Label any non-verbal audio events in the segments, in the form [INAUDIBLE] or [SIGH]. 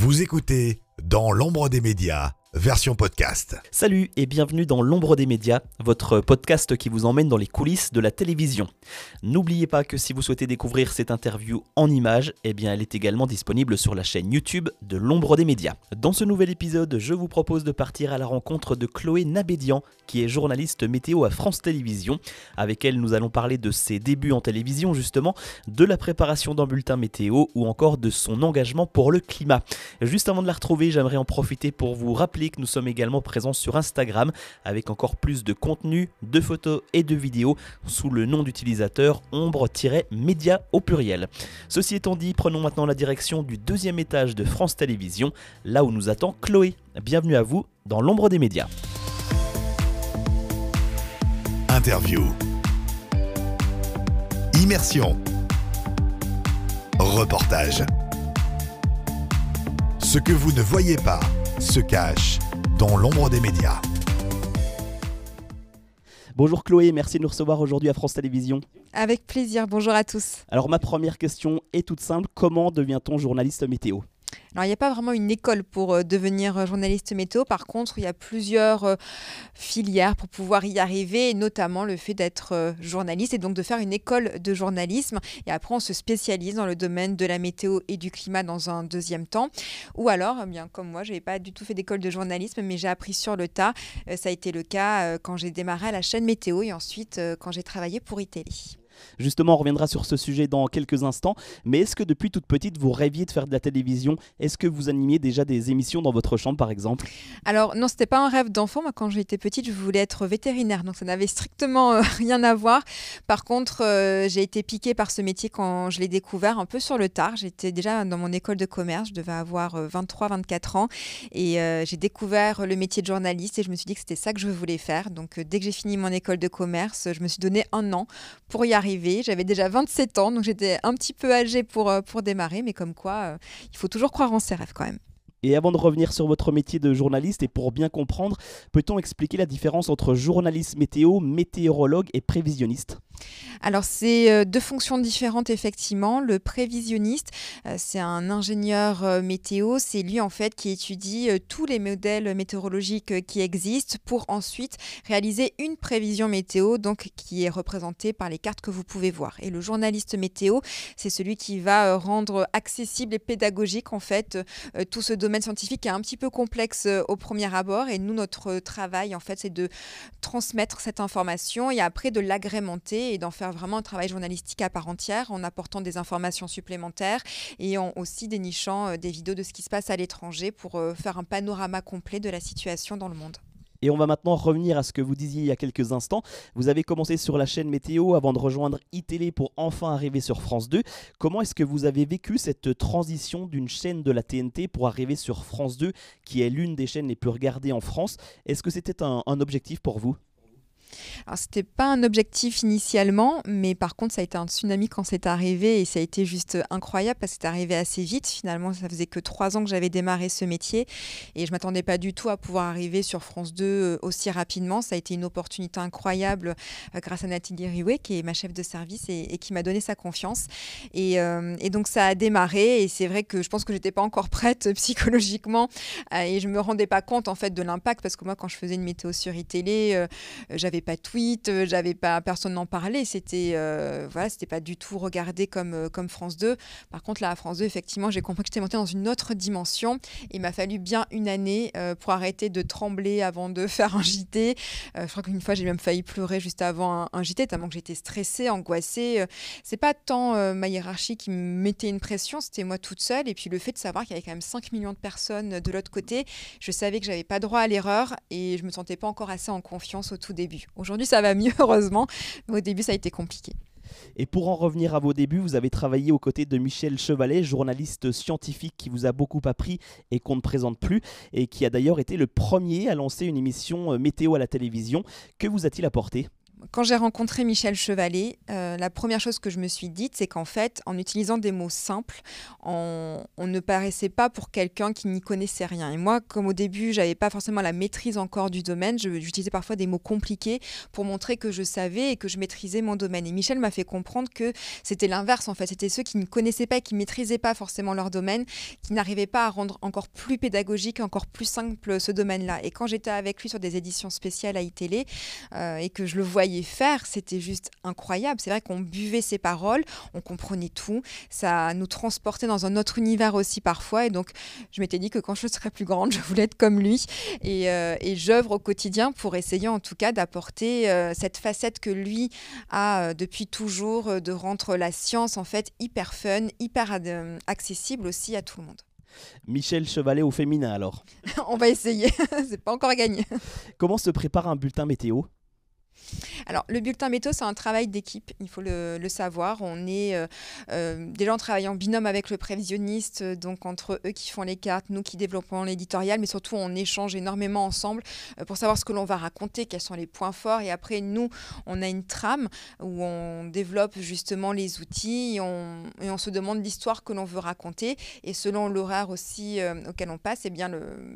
Vous écoutez Dans l'ombre des médias, version podcast. Salut et bienvenue dans L'ombre des médias, votre podcast qui vous emmène dans les coulisses de la télévision. N'oubliez pas que si vous souhaitez découvrir cette interview en images, eh elle est également disponible sur la chaîne YouTube de L'ombre des médias. Dans ce nouvel épisode, je vous propose de partir à la rencontre de Chloé Nabédian, qui est journaliste météo à France Télévisions. Avec elle, nous allons parler de ses débuts en télévision justement, de la préparation d'un bulletin météo ou encore de son engagement pour le climat. Juste avant de la retrouver, j'aimerais en profiter pour vous rappeler nous sommes également présents sur Instagram avec encore plus de contenu, de photos et de vidéos sous le nom d'utilisateur ombre-média au pluriel. Ceci étant dit, prenons maintenant la direction du deuxième étage de France Télévisions, là où nous attend Chloé. Bienvenue à vous dans l'ombre des médias. Interview. Immersion. Reportage. Ce que vous ne voyez pas se cache dans l'ombre des médias. Bonjour Chloé, merci de nous recevoir aujourd'hui à France Télévisions. Avec plaisir, bonjour à tous. Alors ma première question est toute simple, comment devient-on journaliste météo? Alors, il n'y a pas vraiment une école pour euh, devenir euh, journaliste météo. Par contre, il y a plusieurs euh, filières pour pouvoir y arriver, notamment le fait d'être journaliste et donc de faire une école de journalisme. Et après, on se spécialise dans le domaine de la météo et du climat dans un deuxième temps. Ou alors, eh bien comme moi, je n'avais pas du tout fait d'école de journalisme, mais j'ai appris sur le tas. Ça a été le cas quand j'ai démarré à la chaîne météo et ensuite quand j'ai travaillé pour iTélé. Justement, on reviendra sur ce sujet dans quelques instants. Mais est-ce que depuis toute petite, vous rêviez de faire de la télévision? Est-ce que vous animiez déjà des émissions dans votre chambre, par exemple? Alors, non, c'était pas un rêve d'enfant. Moi, quand j'étais petite, je voulais être vétérinaire. Donc, ça n'avait strictement euh, [LAUGHS] rien à voir. Par contre, euh, j'ai été piquée par ce métier quand je l'ai découvert un peu sur le tard. J'étais déjà dans mon école de commerce. Je devais avoir 23-24 euh, ans. Et j'ai découvert le métier de journaliste et je me suis dit que c'était ça que je voulais faire. Donc, dès que j'ai fini mon école de commerce, je me suis donné un an pour y arriver j'avais déjà 27 ans, donc j'étais un petit peu âgée pour, euh, pour démarrer, mais comme quoi, euh, il faut toujours croire en ses rêves quand même. Et avant de revenir sur votre métier de journaliste et pour bien comprendre, peut-on expliquer la différence entre journaliste météo, météorologue et prévisionniste? Alors, c'est euh, deux fonctions différentes, effectivement. Le prévisionniste, euh, c'est un ingénieur euh, météo. C'est lui, en fait, qui étudie tous les modèles météorologiques qui existent pour ensuite réaliser une prévision météo, donc qui est représentée par les cartes que vous pouvez voir. Et le journaliste météo, c'est celui qui va rendre accessible et pédagogique, en fait, tout ce domaine scientifique qui est un petit peu complexe au premier abord. Et nous, notre travail, en fait, c'est de transmettre cette information et après de l'agrémenter et d'en faire vraiment un travail journalistique à part entière en apportant des informations supplémentaires et en aussi dénichant euh, des vidéos de ce qui se passe à l'étranger pour euh, faire un panorama complet de la situation dans le monde. Et on va maintenant revenir à ce que vous disiez il y a quelques instants. Vous avez commencé sur la chaîne météo avant de rejoindre iTélé pour enfin arriver sur France 2. Comment est-ce que vous avez vécu cette transition d'une chaîne de la TNT pour arriver sur France 2, qui est l'une des chaînes les plus regardées en France? Est-ce que c'était un objectif pour vous? Alors, c'était pas un objectif initialement, mais par contre, ça a été un tsunami quand c'est arrivé et ça a été juste incroyable parce que c'est arrivé assez vite. Finalement, ça faisait que trois ans que j'avais démarré ce métier et je m'attendais pas du tout à pouvoir arriver sur France 2 euh, aussi rapidement. Ça a été une opportunité incroyable euh, grâce à Nathalie Riouet, qui est ma chef de service et, qui m'a donné sa confiance. Euh, et, donc, ça a démarré et c'est vrai que je pense que j'étais pas encore prête [LAUGHS] psychologiquement et je me rendais pas compte en fait de l'impact parce que moi, quand je faisais une météo sur e-télé, j'avais pas de tweet, euh, j'avais pas personne n'en parlait, c'était euh, voilà, c'était pas du tout regardé comme euh, comme France 2. Par contre là France 2 effectivement, j'ai compris que j'étais montée dans une autre dimension. Il m'a fallu bien une année pour arrêter de trembler avant de [LAUGHS] faire un JT. je crois qu'une fois j'ai même failli pleurer juste avant un, JT tellement que j'étais stressée, angoissée. c'est pas tant ma hiérarchie qui me mettait une pression, c'était moi toute seule et puis le fait de savoir qu'il y avait quand même 5 millions de personnes de l'autre côté, je savais que j'avais pas droit à l'erreur et je me sentais pas encore assez en confiance au tout début. Aujourd'hui, ça va mieux, [LAUGHS] heureusement, au début, ça a été compliqué. Et pour en revenir à vos débuts, vous avez travaillé aux côtés de Michel Chevalet, journaliste scientifique qui vous a beaucoup appris et qu'on ne présente plus, et qui a d'ailleurs été le premier à lancer une émission euh, météo à la télévision. Que vous a-t-il apporté? Quand j'ai rencontré Michel Chevalet, euh, la première chose que je me suis dite, c'est qu'en fait, en utilisant des mots simples, on, ne paraissait pas pour quelqu'un qui n'y connaissait rien. Et moi, comme au début, j'avais pas forcément la maîtrise encore du domaine, j'utilisais parfois des mots compliqués pour montrer que je savais et que je maîtrisais mon domaine. Et Michel m'a fait comprendre que c'était l'inverse, en fait. C'était ceux qui ne connaissaient pas et qui maîtrisaient pas forcément leur domaine, qui n'arrivaient pas à rendre encore plus pédagogique, encore plus simple ce domaine-là. Et quand j'étais avec lui sur des éditions spéciales à iTélé euh, et que je le voyais faire, c'était juste incroyable. C'est vrai qu'on buvait ses paroles, on comprenait tout, ça nous transportait dans un autre univers aussi parfois. Et donc, je m'étais dit que quand je serais plus grande, [LAUGHS] je voulais être comme lui. Et, euh, j'œuvre au quotidien pour essayer en tout cas d'apporter euh, cette facette que lui a euh, depuis toujours, de rendre la science en fait hyper fun, hyper accessible aussi à tout le monde. Michel Chevalet au féminin alors [LAUGHS] On va essayer, [LAUGHS] c'est pas encore gagné. Comment se prépare un bulletin météo? Alors, le bulletin météo, c'est un travail d'équipe, il faut le, savoir. On est euh, euh, déjà, on travaille en binôme avec le prévisionniste, donc entre eux qui font les cartes, nous qui développons l'éditorial, mais surtout, on échange énormément ensemble euh, pour savoir ce que l'on va raconter, quels sont les points forts. Et après, nous, on a une trame où on développe justement les outils et on, se demande l'histoire que l'on veut raconter. Et selon l'horaire aussi auquel on passe, eh bien,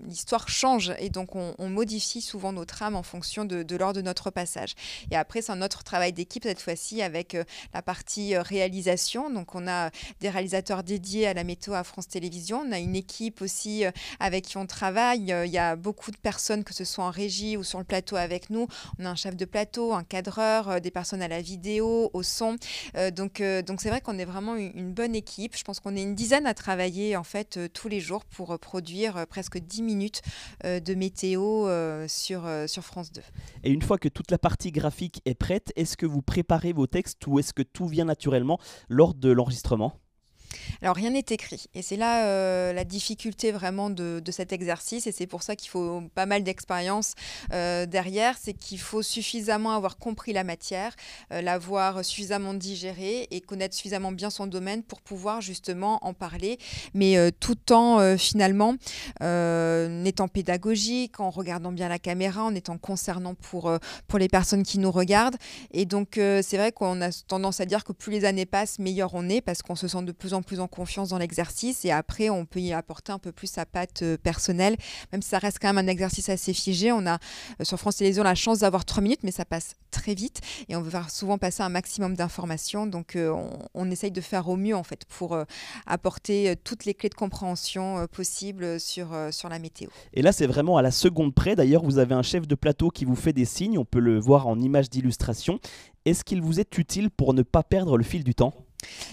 l'histoire change. Et donc, on, modifie souvent nos trames en fonction de, de de notre passage. Et après, c'est un autre travail d'équipe cette fois-ci avec euh, la partie euh, réalisation. Donc, on a des réalisateurs dédiés à la météo à France Télévisions. On a une équipe aussi euh, avec qui on travaille. Il y a beaucoup de personnes, que ce soit en régie ou sur le plateau avec nous. On a un chef de plateau, un cadreur, des personnes à la vidéo, au son. donc, donc c'est vrai qu'on est vraiment une bonne équipe. Je pense qu'on est une dizaine à travailler en fait tous les jours pour produire presque 10 minutes de météo sur, sur France 2. Et une fois que toute la partie graphique est prête, est-ce que vous préparez vos textes ou est-ce que tout vient naturellement lors de l'enregistrement? Alors rien n'est écrit. Et c'est là euh, la difficulté vraiment de, cet exercice et c'est pour ça qu'il faut pas mal d'expérience euh, derrière, c'est qu'il faut suffisamment avoir compris la matière, euh, l'avoir suffisamment digérée et connaître suffisamment bien son domaine pour pouvoir justement en parler, mais tout en finalement étant pédagogique, en regardant bien la caméra, en étant concernant pour, pour les personnes qui nous regardent. Et donc c'est vrai qu'on a tendance à dire que plus les années passent, meilleur on est parce qu'on se sent de plus en plus en confiance dans l'exercice et après on peut y apporter un peu plus sa patte euh, personnelle, même si ça reste quand même un exercice assez figé. On a euh, sur France Télévisions la chance d'avoir trois minutes, mais ça passe très vite et on veut souvent passer un maximum d'informations. Donc euh, on, essaye de faire au mieux en fait pour apporter toutes les clés de compréhension possibles sur, sur la météo. Et là c'est vraiment à la seconde près. D'ailleurs vous avez un chef de plateau qui vous fait des signes, on peut le voir en image d'illustration. Est-ce qu'il vous est utile pour ne pas perdre le fil du temps?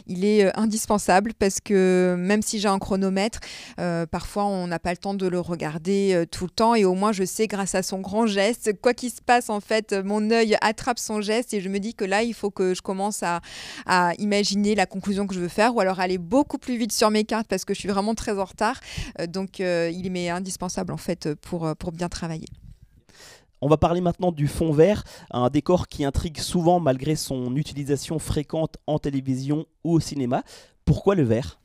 Il est euh, indispensable parce que même si j'ai un chronomètre, euh, parfois on n'a pas le temps de le regarder euh, tout le temps et au moins je sais grâce à son grand geste, quoi qu'il se passe en fait, mon œil attrape son geste et je me dis que là il faut que je commence à, imaginer la conclusion que je veux faire ou alors aller beaucoup plus vite sur mes cartes parce que je suis vraiment très en retard. donc il m'est indispensable en fait pour, pour bien travailler. On va parler maintenant du fond vert, un décor qui intrigue souvent malgré son utilisation fréquente en télévision ou au cinéma. Pourquoi le vert?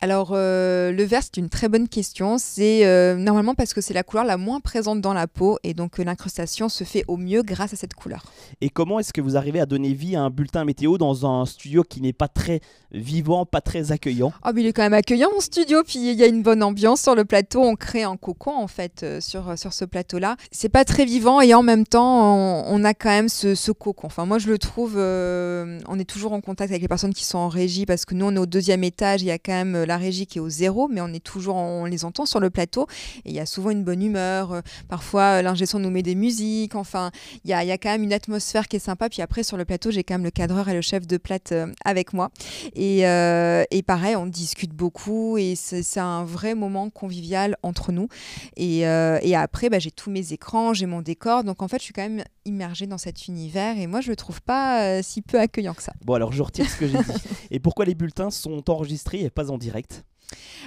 Alors, euh, le vert, c'est une très bonne question. C'est euh, normalement parce que c'est la couleur la moins présente dans la peau et donc euh, l'incrustation se fait au mieux grâce à cette couleur. Et comment est-ce que vous arrivez à donner vie à un bulletin météo dans un studio qui n'est pas très vivant, pas très accueillant? Oh, mais il est quand même accueillant mon studio, puis il y a une bonne ambiance sur le plateau. On crée un cocon en fait sur, sur ce plateau-là. C'est pas très vivant et en même temps, on, a quand même ce, ce, cocon. Enfin, moi je le trouve, on est toujours en contact avec les personnes qui sont en régie parce que nous on est au deuxième étage, il y a quand même la régie qui est au zéro, mais on est toujours, on les entend sur le plateau et il y a souvent une bonne humeur. Euh, parfois, euh, l'ingé son nous met des musiques. Enfin, il y a, y a, quand même une atmosphère qui est sympa. Puis après, sur le plateau, j'ai quand même le cadreur et le chef de plate euh, avec moi. Et, et, pareil, on discute beaucoup et c'est un vrai moment convivial entre nous. Et, et après, bah, j'ai tous mes écrans, j'ai mon décor. Donc en fait, je suis quand même immergée dans cet univers et moi, je le trouve pas si peu accueillant que ça. Bon, alors je retire ce que j'ai dit. [LAUGHS] Et pourquoi les bulletins sont enregistrés pas en direct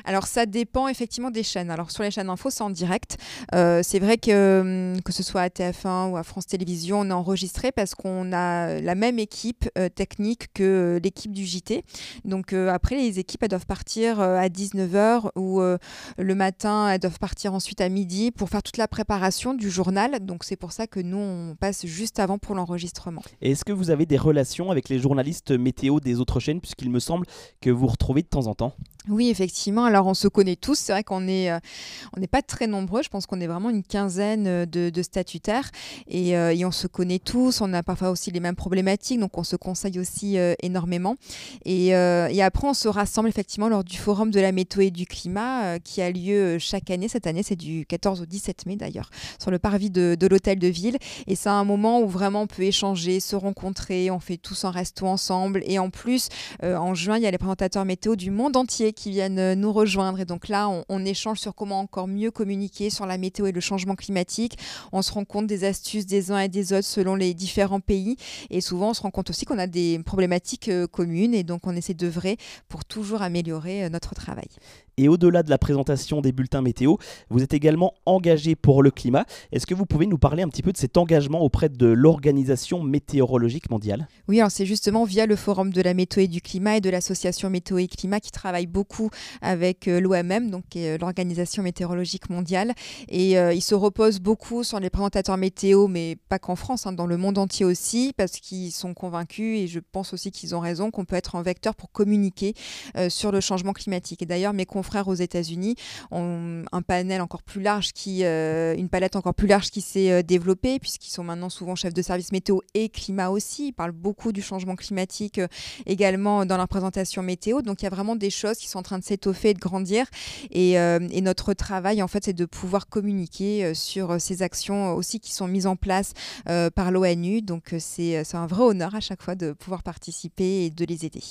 alors ça dépend effectivement des chaînes. Alors sur les chaînes info, c'est en direct. Euh, c'est vrai que hum, que ce soit à TF1 ou à France Télévisions, on est enregistré parce qu'on a la même équipe euh, technique que euh, l'équipe du JT. Donc après, les équipes, elles doivent partir à 19h ou le matin, elles doivent partir ensuite à midi pour faire toute la préparation du journal. Donc c'est pour ça que nous, on passe juste avant pour l'enregistrement. Est-ce que vous avez des relations avec les journalistes météo des autres chaînes, puisqu'il me semble que vous retrouvez de temps en temps oui, effectivement. Alors, on se connaît tous. C'est vrai qu'on euh, n'est pas très nombreux. Je pense qu'on est vraiment une quinzaine euh, de, statutaires euh, et, on se connaît tous. On a parfois aussi les mêmes problématiques, donc on se conseille aussi énormément. Et, et, après, on se rassemble effectivement lors du forum de la météo et du climat qui a lieu chaque année. Cette année, c'est du 14 au 17 mai d'ailleurs, sur le parvis de, de l'hôtel de ville. Et c'est un moment où vraiment on peut échanger, se rencontrer. On fait tous un resto ensemble. Et en plus, en juin, il y a les présentateurs météo du monde entier qui viennent euh, nous rejoindre. Et donc là, on, échange sur comment encore mieux communiquer sur la météo et le changement climatique. On se rend compte des astuces des uns et des autres selon les différents pays. Et souvent, on se rend compte aussi qu'on a des problématiques euh, communes. Et donc, on essaie d'œuvrer pour toujours améliorer euh, notre travail. Et au-delà de la présentation des bulletins météo, vous êtes également engagé pour le climat. Est-ce que vous pouvez nous parler un petit peu de cet engagement auprès de l'Organisation météorologique mondiale? Oui, alors c'est justement via le Forum de la météo et du climat et de l'Association météo et climat qui travaille beaucoup avec euh, l'OMM, donc euh, l'Organisation météorologique mondiale. Et euh, ils se reposent beaucoup sur les présentateurs météo, mais pas qu'en France, hein, dans le monde entier aussi, parce qu'ils sont convaincus, et je pense aussi qu'ils ont raison, qu'on peut être un vecteur pour communiquer sur le changement climatique. Et d'ailleurs, mes aux États-Unis ont un panel encore plus large qui, euh, une palette encore plus large qui s'est euh, développée puisqu'ils sont maintenant souvent chefs de service météo et climat aussi. Ils parlent beaucoup du changement climatique euh, également dans leur présentation météo. Donc il y a vraiment des choses qui sont en train de s'étoffer et de grandir. Et, notre travail en fait c'est de pouvoir communiquer sur ces actions aussi qui sont mises en place par l'ONU. Donc c'est un vrai honneur à chaque fois de pouvoir participer et de les aider.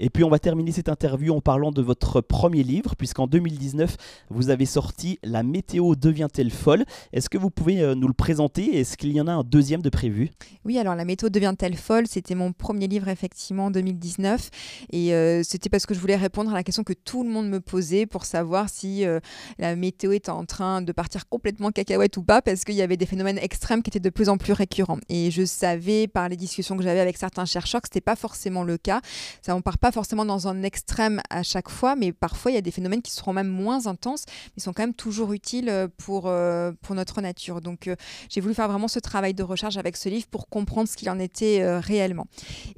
Et puis on va terminer cette interview en parlant de votre premier livre puisqu'en 2019, vous avez sorti La météo devient-elle folle? Est-ce que vous pouvez euh, nous le présenter? Est-ce qu'il y en a un deuxième de prévu? Oui, alors La météo devient-elle folle? C'était mon premier livre, effectivement, en 2019. Et euh, c'était parce que je voulais répondre à la question que tout le monde me posait pour savoir si euh, la météo était en train de partir complètement cacahuète ou pas, parce qu'il y avait des phénomènes extrêmes qui étaient de plus en plus récurrents. Et je savais par les discussions que j'avais avec certains chercheurs que ce n'était pas forcément le cas. Ça, on part pas forcément dans un extrême à chaque fois, mais parfois il y a des phénomènes qui seront même moins intenses, mais sont quand même toujours utiles euh, pour, euh, pour notre nature. Donc euh, j'ai voulu faire vraiment ce travail de recherche avec ce livre pour comprendre ce qu'il en était réellement.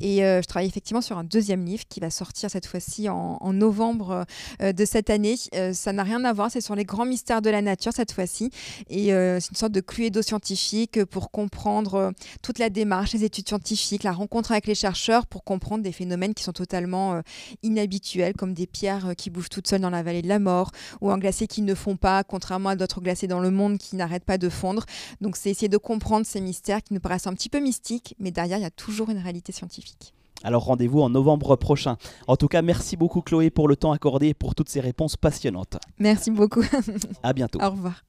Et je travaille effectivement sur un deuxième livre qui va sortir cette fois-ci en, novembre de cette année. ça n'a rien à voir, c'est sur les grands mystères de la nature cette fois-ci. Et c'est une sorte de cluedo scientifique pour comprendre toute la démarche, les études scientifiques, la rencontre avec les chercheurs pour comprendre des phénomènes qui sont totalement inhabituels, comme des pierres qui bougent toutes seules dans la vallée de la mort, ou un glacier qui ne fond pas, contrairement à d'autres glaciers dans le monde qui n'arrêtent pas de fondre. Donc c'est essayer de comprendre ces mystères qui nous paraissent un petit peu mystiques, mais derrière, il y a toujours une réalité scientifique. Alors rendez-vous en novembre prochain. En tout cas, merci beaucoup Chloé pour le temps accordé et pour toutes ces réponses passionnantes. Merci beaucoup. [LAUGHS] à bientôt. Au revoir.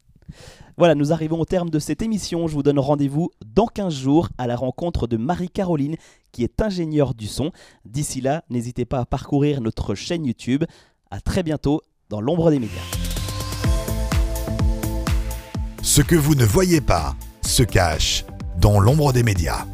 Voilà, nous arrivons au terme de cette émission. Je vous donne rendez-vous dans 15 jours à la rencontre de Marie-Caroline, qui est ingénieure du son. D'ici là, n'hésitez pas à parcourir notre chaîne YouTube. À très bientôt dans l'ombre des médias. Ce que vous ne voyez pas se cache dans l'ombre des médias.